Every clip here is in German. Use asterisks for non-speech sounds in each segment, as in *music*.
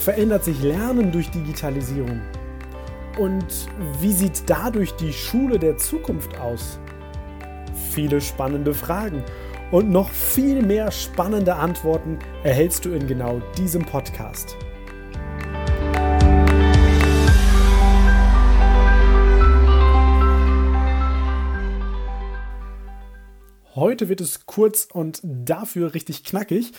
verändert sich Lernen durch Digitalisierung? Und wie sieht dadurch die Schule der Zukunft aus? Viele spannende Fragen und noch viel mehr spannende Antworten erhältst du in genau diesem Podcast. Heute wird es kurz und dafür richtig knackig,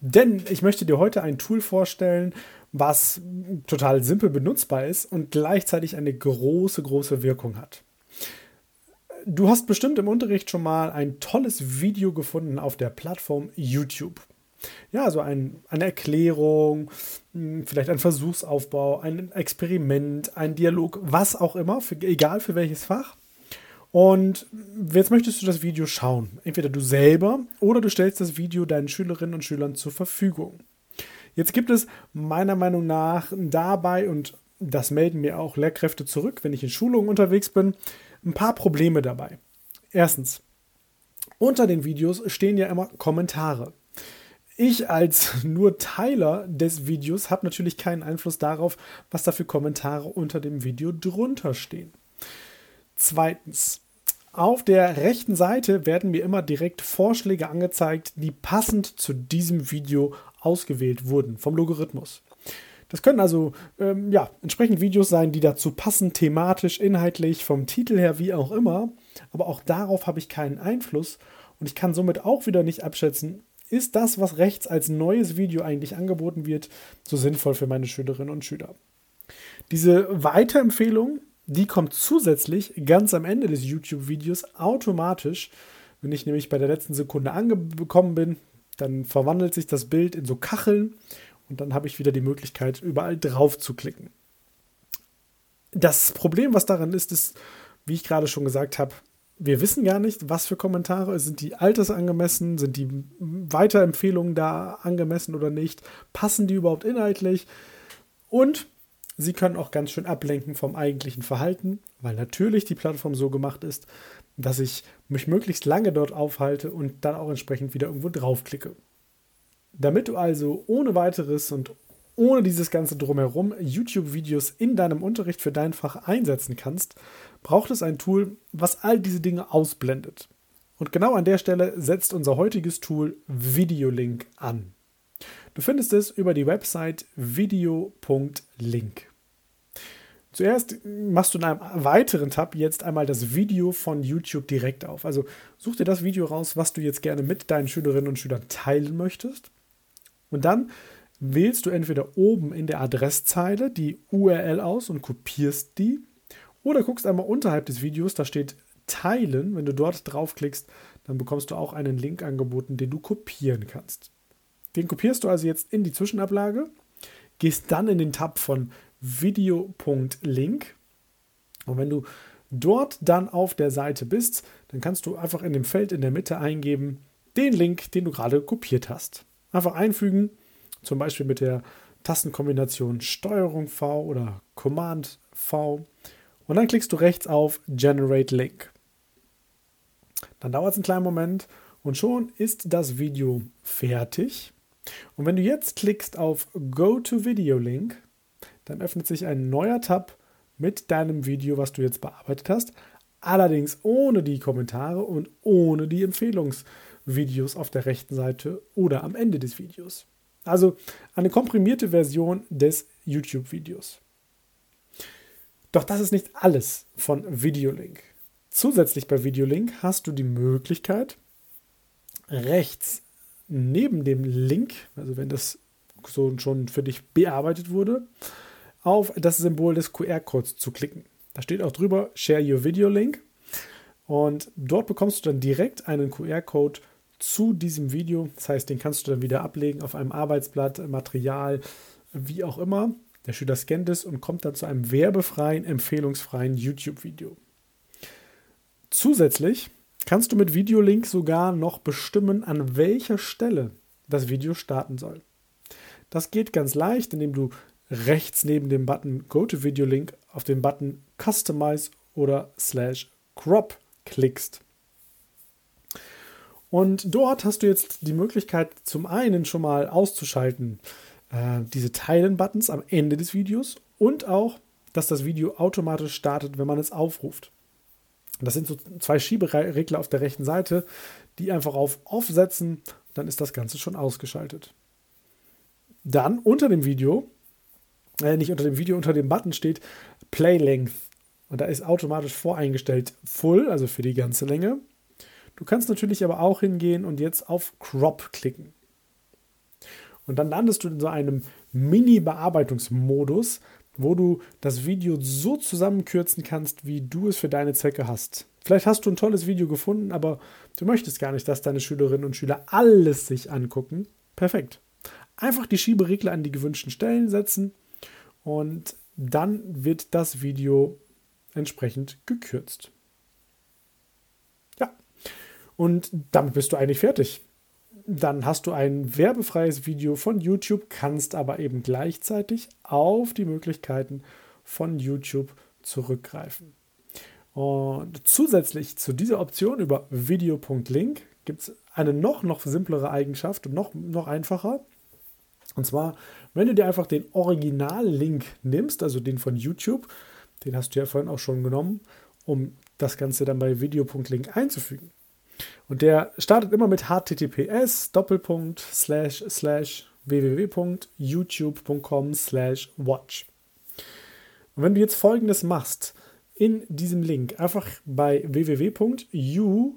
denn ich möchte dir heute ein Tool vorstellen, was total simpel benutzbar ist und gleichzeitig eine große, große Wirkung hat. Du hast bestimmt im Unterricht schon mal ein tolles Video gefunden auf der Plattform YouTube. Ja, also ein, eine Erklärung, hm, vielleicht ein Versuchsaufbau, ein Experiment, ein Dialog, was auch immer, für, egal für welches Fach. Und jetzt möchtest du das Video schauen. Entweder du selber oder du stellst das Video deinen Schülerinnen und Schülern zur Verfügung. Jetzt gibt es meiner Meinung nach dabei, und das melden mir auch Lehrkräfte zurück, wenn ich in Schulungen unterwegs bin, ein paar Probleme dabei. Erstens, unter den Videos stehen ja immer Kommentare. Ich als *laughs* nur Teiler des Videos habe natürlich keinen Einfluss darauf, was da für Kommentare unter dem Video drunter stehen. Zweitens, auf der rechten Seite werden mir immer direkt Vorschläge angezeigt, die passend zu diesem Video ausgewählt wurden vom Logarithmus. Das können also ähm, ja, entsprechend Videos sein, die dazu passen, thematisch, inhaltlich, vom Titel her, wie auch immer. Aber auch darauf habe ich keinen Einfluss und ich kann somit auch wieder nicht abschätzen, ist das, was rechts als neues Video eigentlich angeboten wird, so sinnvoll für meine Schülerinnen und Schüler. Diese Weiterempfehlung die kommt zusätzlich ganz am Ende des YouTube-Videos automatisch. Wenn ich nämlich bei der letzten Sekunde angekommen bin, dann verwandelt sich das Bild in so Kacheln und dann habe ich wieder die Möglichkeit, überall drauf zu klicken. Das Problem, was daran ist, ist, wie ich gerade schon gesagt habe, wir wissen gar nicht, was für Kommentare. Sind die altersangemessen? Sind die Weiterempfehlungen da angemessen oder nicht? Passen die überhaupt inhaltlich? Und Sie können auch ganz schön ablenken vom eigentlichen Verhalten, weil natürlich die Plattform so gemacht ist, dass ich mich möglichst lange dort aufhalte und dann auch entsprechend wieder irgendwo draufklicke. Damit du also ohne weiteres und ohne dieses ganze drumherum YouTube-Videos in deinem Unterricht für dein Fach einsetzen kannst, braucht es ein Tool, was all diese Dinge ausblendet. Und genau an der Stelle setzt unser heutiges Tool Videolink an. Du findest es über die Website video.link. Zuerst machst du in einem weiteren Tab jetzt einmal das Video von YouTube direkt auf. Also such dir das Video raus, was du jetzt gerne mit deinen Schülerinnen und Schülern teilen möchtest. Und dann wählst du entweder oben in der Adresszeile die URL aus und kopierst die. Oder guckst einmal unterhalb des Videos, da steht Teilen. Wenn du dort draufklickst, dann bekommst du auch einen Link angeboten, den du kopieren kannst. Den kopierst du also jetzt in die Zwischenablage, gehst dann in den Tab von video.link. Und wenn du dort dann auf der Seite bist, dann kannst du einfach in dem Feld in der Mitte eingeben, den Link, den du gerade kopiert hast. Einfach einfügen, zum Beispiel mit der Tastenkombination Steuerung V oder Command V. Und dann klickst du rechts auf Generate Link. Dann dauert es einen kleinen Moment und schon ist das Video fertig. Und wenn du jetzt klickst auf Go to Video Link, dann öffnet sich ein neuer Tab mit deinem Video, was du jetzt bearbeitet hast. Allerdings ohne die Kommentare und ohne die Empfehlungsvideos auf der rechten Seite oder am Ende des Videos. Also eine komprimierte Version des YouTube-Videos. Doch das ist nicht alles von Videolink. Zusätzlich bei Videolink hast du die Möglichkeit, rechts neben dem Link, also wenn das so schon für dich bearbeitet wurde, auf das Symbol des QR-Codes zu klicken. Da steht auch drüber Share Your Video Link. Und dort bekommst du dann direkt einen QR-Code zu diesem Video. Das heißt, den kannst du dann wieder ablegen auf einem Arbeitsblatt, Material, wie auch immer. Der Schüler scannt es und kommt dann zu einem werbefreien, empfehlungsfreien YouTube-Video. Zusätzlich kannst du mit Videolink sogar noch bestimmen, an welcher Stelle das Video starten soll. Das geht ganz leicht, indem du rechts neben dem Button Go to Video Link auf den Button Customize oder Slash Crop klickst. Und dort hast du jetzt die Möglichkeit, zum einen schon mal auszuschalten, äh, diese Teilen-Buttons am Ende des Videos und auch, dass das Video automatisch startet, wenn man es aufruft. Das sind so zwei Schieberegler auf der rechten Seite, die einfach auf Off setzen, dann ist das Ganze schon ausgeschaltet. Dann unter dem Video, äh, nicht unter dem Video, unter dem Button steht Play Length. Und da ist automatisch voreingestellt Full, also für die ganze Länge. Du kannst natürlich aber auch hingehen und jetzt auf Crop klicken. Und dann landest du in so einem Mini-Bearbeitungsmodus, wo du das Video so zusammenkürzen kannst, wie du es für deine Zwecke hast. Vielleicht hast du ein tolles Video gefunden, aber du möchtest gar nicht, dass deine Schülerinnen und Schüler alles sich angucken. Perfekt. Einfach die Schieberegler an die gewünschten Stellen setzen und dann wird das Video entsprechend gekürzt. Ja, und damit bist du eigentlich fertig. Dann hast du ein werbefreies Video von YouTube, kannst aber eben gleichzeitig auf die Möglichkeiten von YouTube zurückgreifen. Und zusätzlich zu dieser Option über video.link gibt es eine noch, noch simplere Eigenschaft und noch, noch einfacher. Und zwar, wenn du dir einfach den Original-Link nimmst, also den von YouTube, den hast du ja vorhin auch schon genommen, um das Ganze dann bei video.link einzufügen. Und der startet immer mit https doppelpunkt slash slash www.youtube.com slash watch. Und wenn du jetzt folgendes machst, in diesem Link einfach bei www.u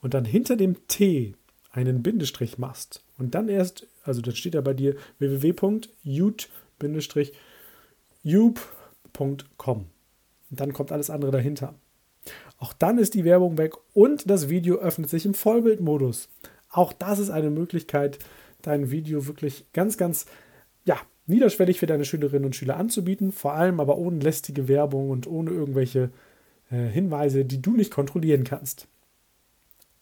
und dann hinter dem T einen Bindestrich machst und dann erst, also dann steht da bei dir www.yout-youtube.com und dann kommt alles andere dahinter. Auch dann ist die Werbung weg und das Video öffnet sich im Vollbildmodus. Auch das ist eine Möglichkeit, dein Video wirklich ganz, ganz ja, niederschwellig für deine Schülerinnen und Schüler anzubieten, vor allem aber ohne lästige Werbung und ohne irgendwelche äh, Hinweise, die du nicht kontrollieren kannst.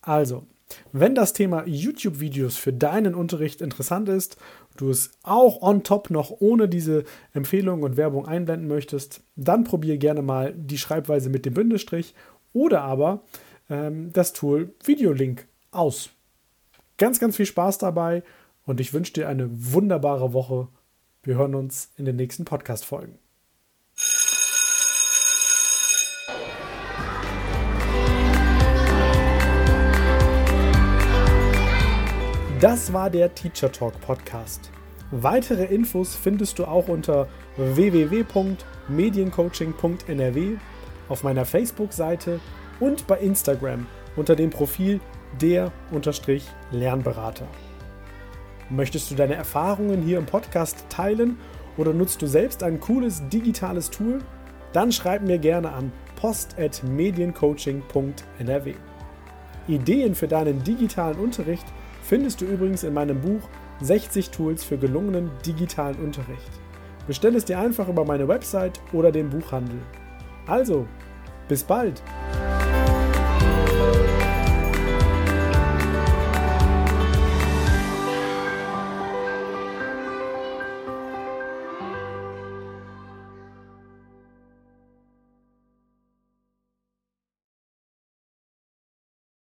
Also, wenn das Thema YouTube-Videos für deinen Unterricht interessant ist, du es auch on top noch ohne diese Empfehlung und Werbung einblenden möchtest, dann probiere gerne mal die Schreibweise mit dem Bindestrich oder aber ähm, das Tool Videolink aus. Ganz, ganz viel Spaß dabei und ich wünsche dir eine wunderbare Woche. Wir hören uns in den nächsten Podcast-Folgen. Das war der Teacher Talk Podcast. Weitere Infos findest du auch unter www.mediencoaching.nrw, auf meiner Facebook-Seite und bei Instagram unter dem Profil der-lernberater. Möchtest du deine Erfahrungen hier im Podcast teilen oder nutzt du selbst ein cooles digitales Tool? Dann schreib mir gerne an post.mediencoaching.nrw. Ideen für deinen digitalen Unterricht – findest du übrigens in meinem Buch 60 Tools für gelungenen digitalen Unterricht. Bestell es dir einfach über meine Website oder den Buchhandel. Also, bis bald!